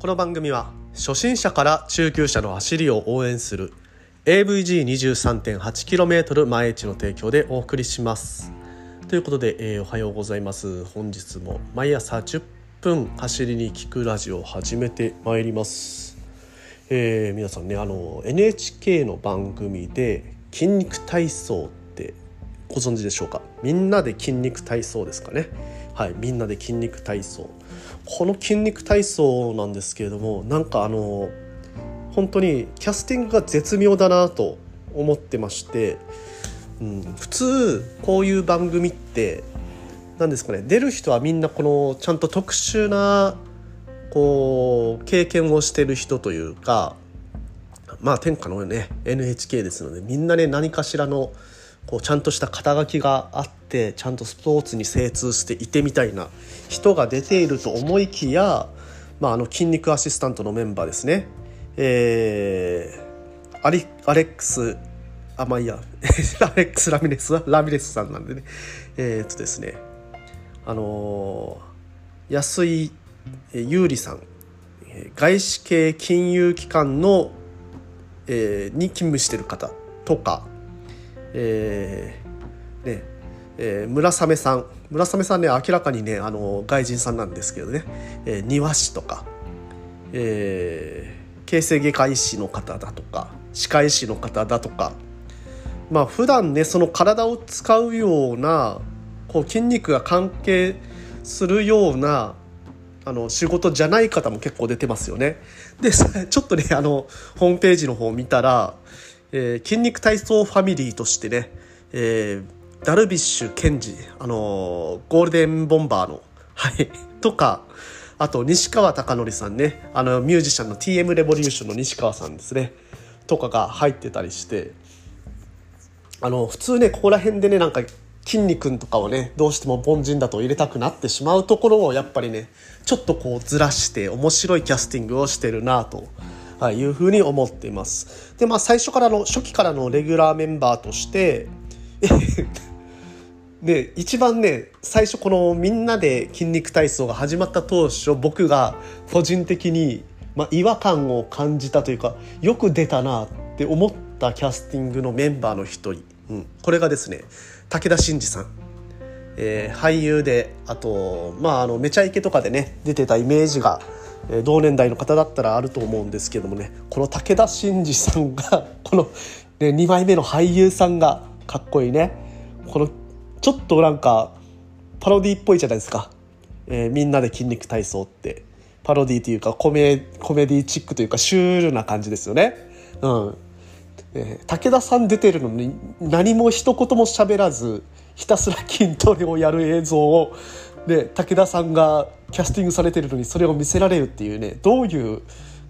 この番組は初心者から中級者の走りを応援する AVG23.8km 毎日の提供でお送りします。ということで、えー、おはようございます。本日も毎朝10分走りに聞くラジオを始めてまいります。えー、皆さんねあの NHK の番組で筋肉体操ってご存知でしょうか？みんなで筋肉体操ですかね？はいみんなで筋肉体操。この筋肉体操なんですけれどもなんかあの本当にキャスティングが絶妙だなと思ってまして、うん、普通こういう番組って何ですかね出る人はみんなこのちゃんと特殊なこう経験をしてる人というかまあ天下のね NHK ですのでみんなね何かしらのこうちゃんとした肩書きがあってちゃんとスポーツに精通していてみたいな人が出ていると思いきや、まあ、あの筋肉アシスタントのメンバーですね、えー、アリアレックスあまあいいや。アレックス・ ラミレスはラミレスさんなんでね。えー、っとですね。あのー、安井優里さん。外資系金融機関の、えー、に勤務してる方とか、えーねえー、村雨さん。村雨さんね明らかにねあの外人さんなんですけどね、えー、庭師とか、えー、形成外科医師の方だとか歯科医師の方だとか。まあ普段ねその体を使うようなこう筋肉が関係するようなあの仕事じゃない方も結構出てますよね。でちょっとねあのホームページの方を見たら、えー、筋肉体操ファミリーとしてね、えー、ダルビッシュ健二あのゴールデンボンバーの、はい、とかあと西川貴教さんねあのミュージシャンの TM レボリューションの西川さんですねとかが入ってたりしてあの普通ねここら辺でねなんか筋肉とかをねどうしても凡人だと入れたくなってしまうところをやっぱりねちょっとこうずらして面白いキャスティングをしてるなと。はい、いうふうに思っています。で、まあ最初からの、初期からのレギュラーメンバーとして、で、一番ね、最初このみんなで筋肉体操が始まった当初、僕が個人的に、まあ、違和感を感じたというか、よく出たなって思ったキャスティングのメンバーの一人。うん、これがですね、武田真治さん、えー、俳優であと、まあ、あのめちゃイケとかでね出てたイメージが、同年代の方だったらあると思うんですけどもねこの武田真治さんが この、ね、2枚目の俳優さんがかっこいいね。このちょっとなんかパロディっぽいじゃないですか、えー、みんなで筋肉体操って。パロディというかコメコメディチックというかシュールな感じですよね。うん。えー、武田さん出てるのに何も一言も喋らずひたすら筋トレをやる映像をで武田さんがキャスティングされてるのにそれを見せられるっていうねどういう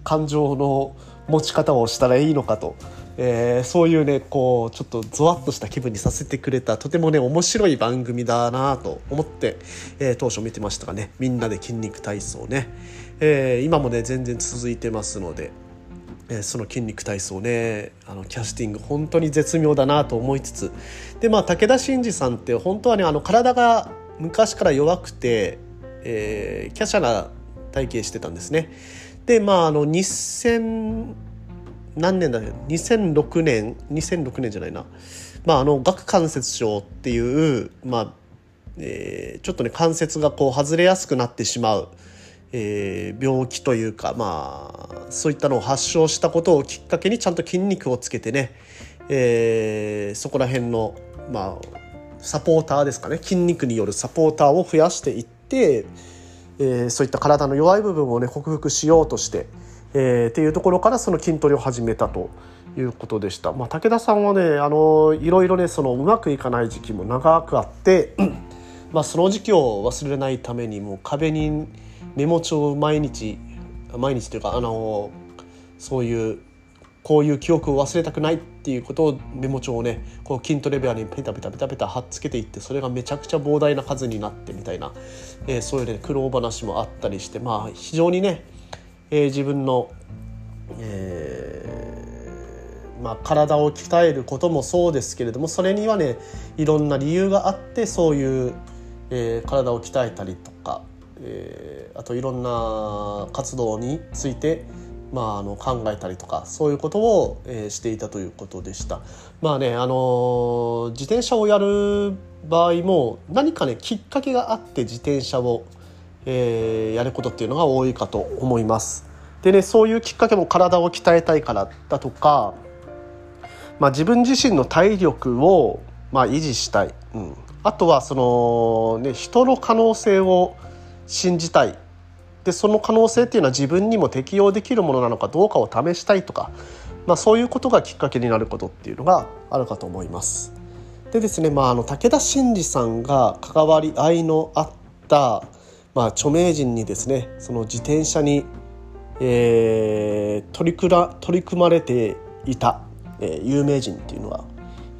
感情の持ち方をしたらいいのかと、えー、そういうねこうちょっとゾワッとした気分にさせてくれたとてもね面白い番組だなと思って、えー、当初見てましたがね。みんなで筋肉体操ね、えー、今もね全然続いてますので。えその筋肉体操ねあのキャスティング本当に絶妙だなと思いつつ。でまあ武田真治さんって本当はねあの体が昔から弱くて、えー、華奢な体型してたんですね。でまああの2000何年だ？よ2006年？2006年じゃないな、まあ、あの顎関節症っていう、まあえー、ちょっとね関節がこう外れやすくなってしまう。えー、病気というかまあそういったのを発症したことをきっかけにちゃんと筋肉をつけてね、えー、そこら辺のまあサポーターですかね筋肉によるサポーターを増やしていって、えー、そういった体の弱い部分をね克服しようとして、えー、っていうところからその筋トレを始めたということでした。まあ、武田さんはねあのいろいろねそのうまくいかない時期も長くあって まあその時期を忘れないためにもう壁にメモ帳を毎日毎日というかあのそういうこういう記憶を忘れたくないっていうことをメモ帳をねこう筋トレ部屋にペタペタペタペタ貼っつけていってそれがめちゃくちゃ膨大な数になってみたいな、えー、そういうね苦労話もあったりしてまあ非常にね、えー、自分の、えーまあ、体を鍛えることもそうですけれどもそれにはねいろんな理由があってそういう、えー、体を鍛えたりとかえー、あといろんな活動についてまあ、あの考えたりとかそういうことを、えー、していたということでした。まあねあのー、自転車をやる場合も何かねきっかけがあって自転車を、えー、やることっていうのが多いかと思います。でねそういうきっかけも体を鍛えたいからだとか、まあ、自分自身の体力を、まあ、維持したい、うん、あとはその、ね、人の可能性を信じたいでその可能性っていうのは自分にも適用できるものなのかどうかを試したいとか、まあ、そういうことがきっかけになることっていうのがあるかと思います。でですね、まあ、あの武田真治さんが関わり合いのあった、まあ、著名人にですねその自転車に、えー、取りくら取り組まれていた、えー、有名人っていうのが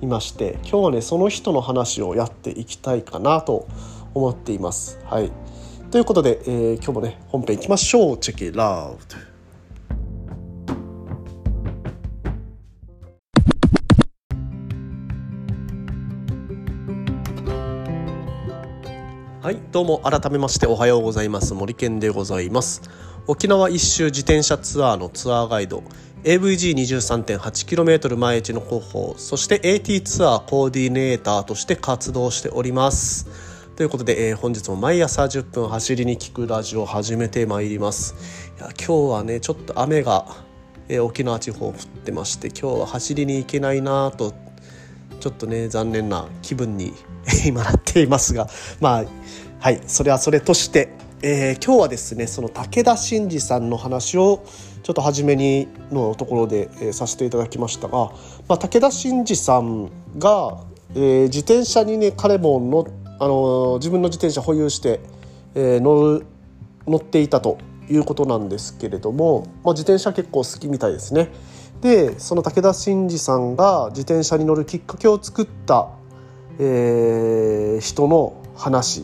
いまして今日はねその人の話をやっていきたいかなと思っています。はいということで、えー、今日もね本編いきましょう。チェキラウドはいどうも改めましておはようございます。森健でございます。沖縄一周自転車ツアーのツアーガイド。AVG23.8km 毎日の広報。そして AT ツアーコーディネーターとして活動しております。ということで、えー、本日も毎朝10分走りに聞くラジオを始めてまいります。いや今日はねちょっと雨が、えー、沖縄地方降ってまして今日は走りに行けないなとちょっとね残念な気分に今なっていますがまあはいそれはそれとして、えー、今日はですねその武田真治さんの話をちょっと初めにのところで、えー、させていただきましたが、まあ、武田真治さんが、えー、自転車にね彼も乗ってあの自分の自転車保有して、えー、乗る乗っていたということなんですけれども、まあ、自転車結構好きみたいですね。でその武田真治さんが自転車に乗るきっかけを作った、えー、人の話っ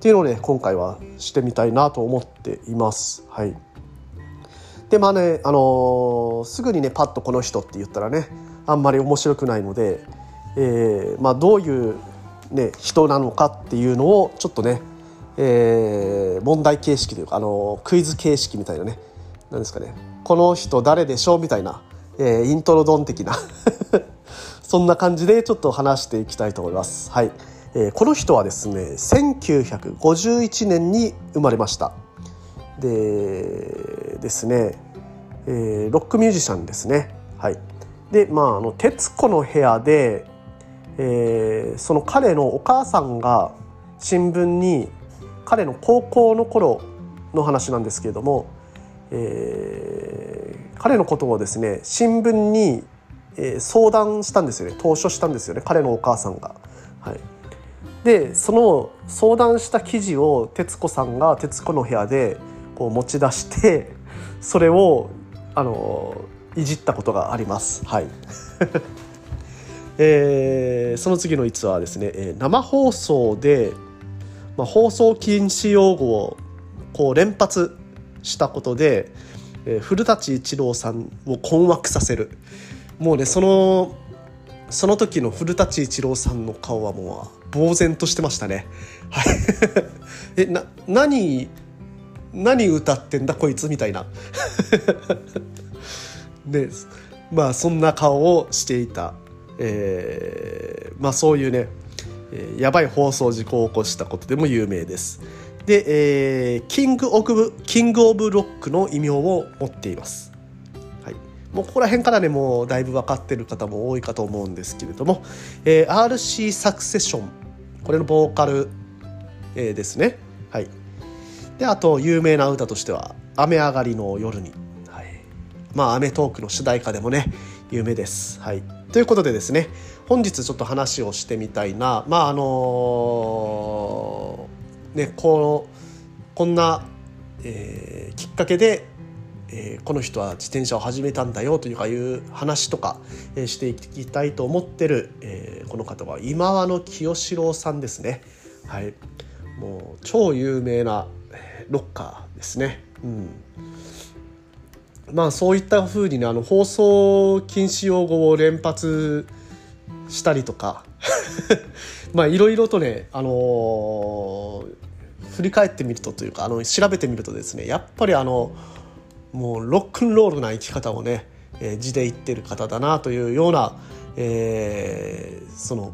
ていうのをね今回はしてみたいなと思っています。はい、でまあね、あのー、すぐにねパッとこの人って言ったらねあんまり面白くないので、えーまあ、どういうね、人なのかっていうのをちょっとね、えー、問題形式というかあのクイズ形式みたいなね何ですかね。この人誰でしょうみたいな、えー、イントロドン的な そんな感じでちょっと話していきたいと思います。はい。えー、この人はですね1951年に生まれました。でですね、えー、ロックミュージシャンですね。はい。でまああの『徹子の部屋で』えー、その彼のお母さんが新聞に彼の高校の頃の話なんですけれども、えー、彼のことをですね新聞に、え、相談したんですよね投書したんですよね彼のお母さんが。はい、でその相談した記事を徹子さんが『徹子の部屋』でこう持ち出してそれをあのいじったことがあります。はいえー、その次の逸話はですね、えー、生放送で、まあ、放送禁止用語をこう連発したことで、えー、古舘一郎さんを困惑させるもうねそのその時の古舘一郎さんの顔はもう呆然としてましたね。はい、えな何何歌ってんだこいつみたいな。でまあそんな顔をしていたえー、まあ、そういうね、え、やばい放送事故を起こしたことでも有名です。で、えー、キングオブキングオブロックの異名を持っています。はい、もうここら辺からねもうだいぶ分かってる方も多いかと思うんですけれども、えー、RC サクセションこれのボーカル、えー、ですね。はい、であと有名な歌としては「雨上がりの夜に」はい、まあ『アメトーーク』の主題歌でもね有名です。はいということでですね本日ちょっと話をしてみたいなまああのねこのこんな、えー、きっかけで、えー、この人は自転車を始めたんだよというかいう話とか、えー、していきたいと思ってる、えー、この方は今和の清志郎さんですね。はい、もう超有名なロッカーですね。うんまあそういったふうにねあの放送禁止用語を連発したりとか まあいろいろとねあのー、振り返ってみるとというかあの調べてみるとですねやっぱりあのもうロックンロールな生き方をね、えー、字で言ってる方だなというような、えー、その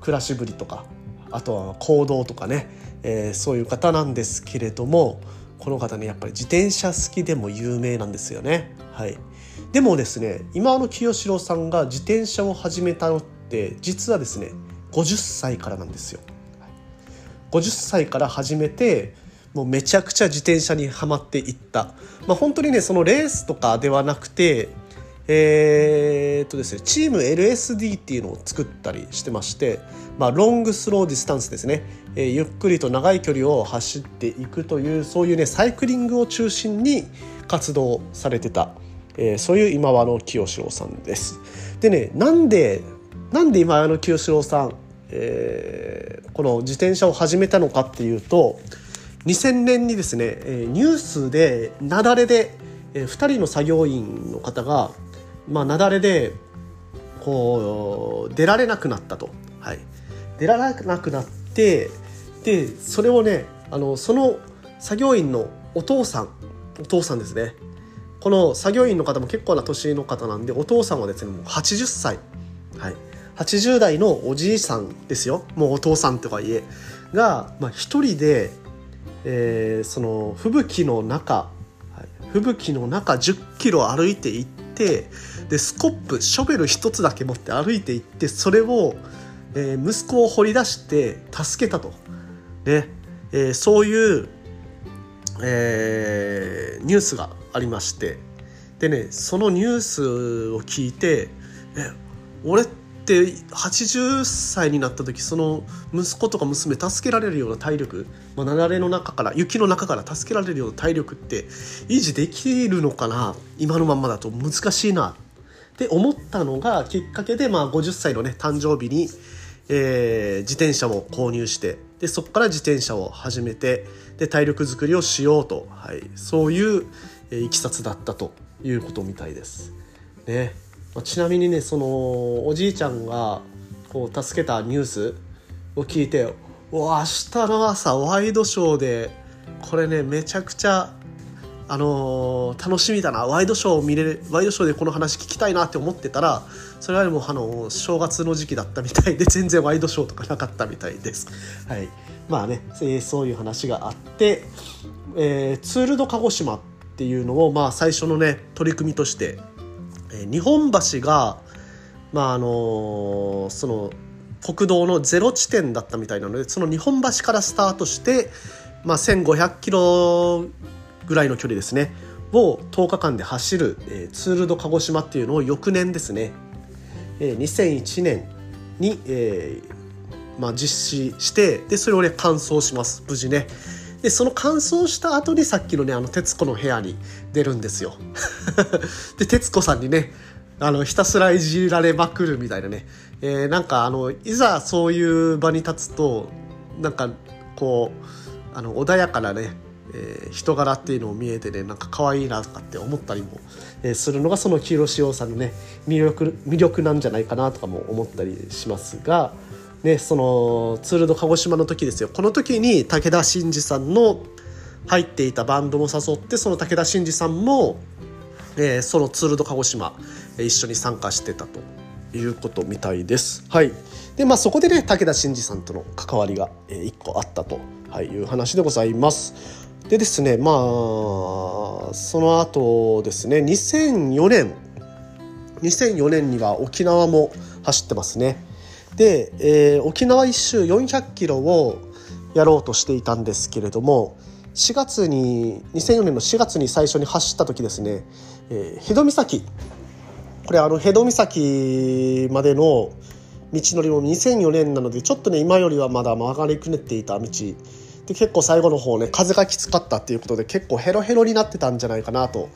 暮らしぶりとかあとは行動とかね、えー、そういう方なんですけれどもこの方ねやっぱり自転車好きでも有名なんですよね。はい、でもですね今の清志郎さんが自転車を始めたのって実はですね50歳からなんですよ。50歳から始めてもうめちゃくちゃ自転車にはまっていった、まあ、本当にねそのレースとかではなくてえー、とですねチーム LSD っていうのを作ったりしてまして、まあ、 Long Slow Distance ですね、えー、ゆっくりと長い距離を走っていくというそういうねサイクリングを中心に活動されてた、えー、そういう忌野清志郎さんです。でねなんでなんで忌野清志郎さん、えー、この自転車を始めたのかっていうと2000年にですねニュースで雪崩で2人の作業員の方が、まあ、雪崩でこう出られなくなったと、はい、出られなくなってでそれをねあのその作業員のお父さんお父さんですね。この作業員の方も結構な年の方なんでお父さんはですねもう80歳、はい、80代のおじいさんですよ。もうお父さんとはいえ。が、まあ、一人で、えー、その吹雪の中、はい、吹雪の中10キロ歩いていっててでスコップショベル一つだけ持って歩いていってそれを、えー、息子を掘り出して助けたと。ねえー、そういう、えー、ニュースがありましてでねそのニュースを聞いて「え俺ってって80歳になった時その息子とか娘助けられるような体力、まあ、雪崩の中から雪の中から助けられるような体力って維持できるのかな今のままだと難しいなって思ったのがきっかけで、まあ、50歳のね誕生日に、えー、自転車を購入してでそこから自転車を始めてで体力づくりをしようと、はい、そういう、えー、いきさつだったということみたいです。ねちなみにねそのおじいちゃんがこう助けたニュースを聞いて「うわ明日の朝ワイドショーでこれねめちゃくちゃあのー、楽しみだなワイドショーを見れるワイドショーでこの話聞きたいなって思ってたらそれはでもあの正月の時期だったみたいで 全然ワイドショーとかなかったみたいです。はい、まあねそういう話があって、えー、ツール・ド・鹿児島っていうのを、まあ、最初のね取り組みとしてえ日本橋が、まああのその国道のゼロ地点だったみたいなのでその日本橋からスタートして、まあ、1,500キロぐらいの距離ですね。を10日間で走る、えー、ツール・ド・鹿児島っていうのを翌年ですね、えー、2001年に、えーまあ、実施してでそれをね完走します。無事ね。でその乾燥した後にさっきのねあの徹子の部屋に出るんですよ で徹子さんにねあのひたすらいじられまくるみたいなね、えー、なんかあのいざそういう場に立つとなんかこうあの穏やかなね、えー、人柄っていうのを見えてねなんか可愛いなとかって思ったりも、えー、するのがその清志郎さんのね魅力魅力なんじゃないかなとかも思ったりしますが。ね、そのツールド鹿児島の時ですよこの時に武田真治さんの入っていたバンドも誘ってその武田真治さんも、えー、そのツールド鹿児島、一緒に参加してたということみたいです。はいでまあ、そこでね武田真治さんとの関わりが、1個あったと、い、いう話でございます。でですねまあその後ですね2004年2004年には沖縄も走ってますね。で、えー、沖縄一周400キロをやろうとしていたんですけれども4月に2004年の4月に最初に走った時ですね、えー、ヘド岬これあのヘド岬までの道のりも2004年なのでちょっとね今よりはまだ曲がりくねっていた道で結構最後の方ね風がきつかったっていうことで結構ヘロヘロになってたんじゃないかなと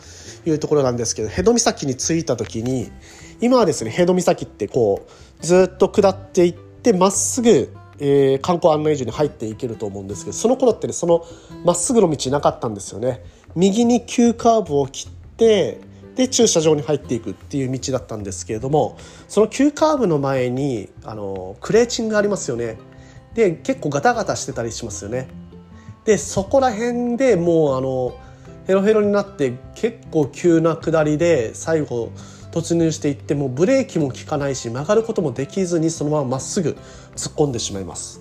いうところなんですけどヘド岬に着いた時に今はですねヘド岬ってこうずっと下っていってまっすぐ、えー、観光案内所に入っていけると思うんですけどその頃ってねそのまっすぐの道なかったんですよね。右に急カーブを切ってで駐車場に入っていくっていう道だったんですけれどもその急カーブの前にあのクレーチングがありますよね。で結構ガタガタしてたりしますよね。でそこら辺でもうあのヘロヘロになって結構急な下りで最後突入していってもブレーキも効かないし曲がることもできずにそのまままっすぐ突っ込んでしまいます。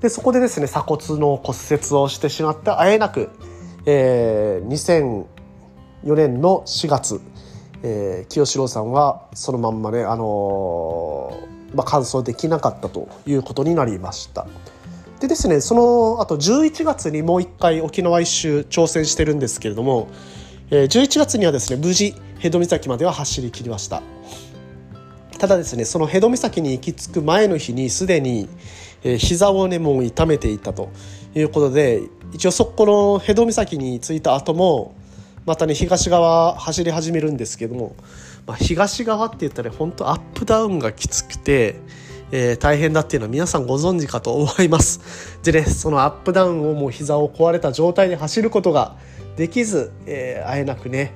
でそこでですね鎖骨の骨折をしてしまってあえなく、えー、2004年の4月、えー、清志郎さんはそのまんまね、あのー、まあ、完走できなかったということになりました。でですねそのあと11月にもう一回沖縄一周挑戦してるんですけれども、えー、11月にはですね無事辺戸岬までは走り切りましたただですねその辺戸岬に行き着く前の日にすでに、えー、膝をねもう痛めていたということで一応そこの辺戸岬に着いた後もまたね東側走り始めるんですけども、まあ、東側って言ったら本当アップダウンがきつくてえー、大変だっていうのは皆さんご存知かと思います。でね、そのアップダウンをもう膝を壊れた状態で走ることができず、えー、あえなくね、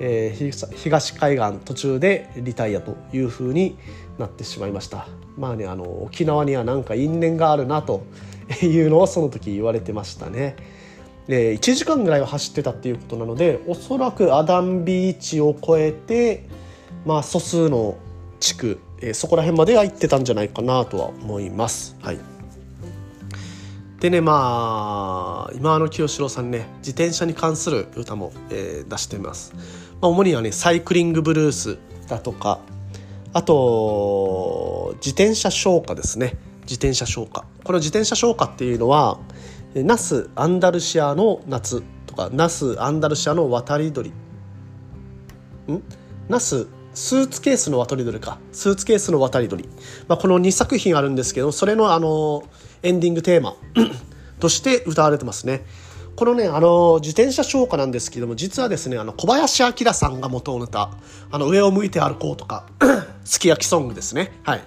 えー、東海岸途中でリタイアというふうになってしまいました。まあね、あの、沖縄にはなんか因縁があるなというのをその時言われてましたね。で1時間ぐらいは走ってたっていうことなのでおそらくアダンビーチを越えて、まあ、素数の地区えー、そこら辺までは行ってたんじゃないかなとは思います。はい、でねまあ今の清志郎さんね自転車に関する歌も、えー、出してます。まあ、主にはねサイクリングブルースだとかあと自転車消火ですね。自転車消火。この自転車消火っていうのはナス・アンダルシアの夏とかナス・アンダルシアの渡り鳥。ん？ナススーツケースの渡り鳥か。スーツケースの渡り鳥。まあ、この2作品あるんですけど、それのあの、エンディングテーマ として歌われてますね。このね、あの、自転車消化なんですけども、実はですね、あの、小林明さんが元をネタ、あの、上を向いて歩こうとか、すき焼きソングですね。はい。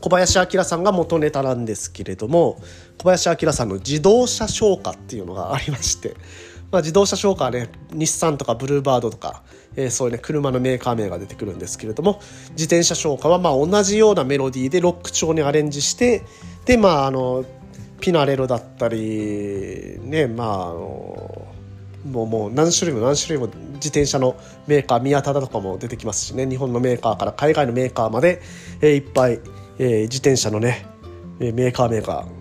小林明さんが元ネタなんですけれども、小林明さんの自動車消化っていうのがありまして、まあ、自動車消化はね、日産とかブルーバードとか、えー、そういうね、車のメーカー名が出てくるんですけれども、自転車消化はまあ同じようなメロディーでロック調にアレンジして、で、まあ、あの、ピナレロだったり、ね、まあ、あの、もうもう何種類も何種類も自転車のメーカー宮田だとかも出てきますしね日本のメーカーから海外のメーカーまで、えー、いっぱい、えー、自転車のねメーカーメーカー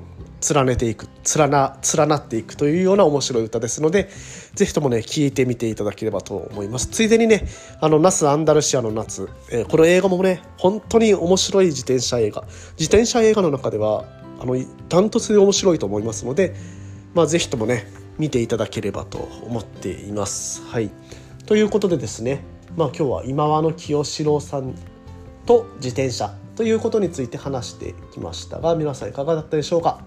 連ねていく連な連なっていくというような面白い歌ですのでぜひともね聴いてみていただければと思います。ついでにねあのナス・アンダルシアの夏、えー、この映画もね本当に面白い自転車映画。自転車映画の中ではあのダントツで面白いと思いますので、まあ、ぜひともね見ていただければと思っています。はい、ということでですね、まあ、今日は今和の清志郎さんと自転車ということについて話してきましたが皆さんいかがだったでしょうか？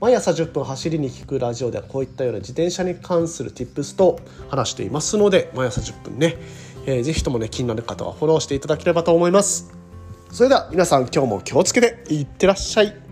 毎朝10分走りに聞くラジオではこういったような自転車に関する tips と話していますので毎朝10分ね、えー、ぜひともね気になる方はフォローしていただければと思います。それでは皆さん今日も気をつけていってらっしゃい。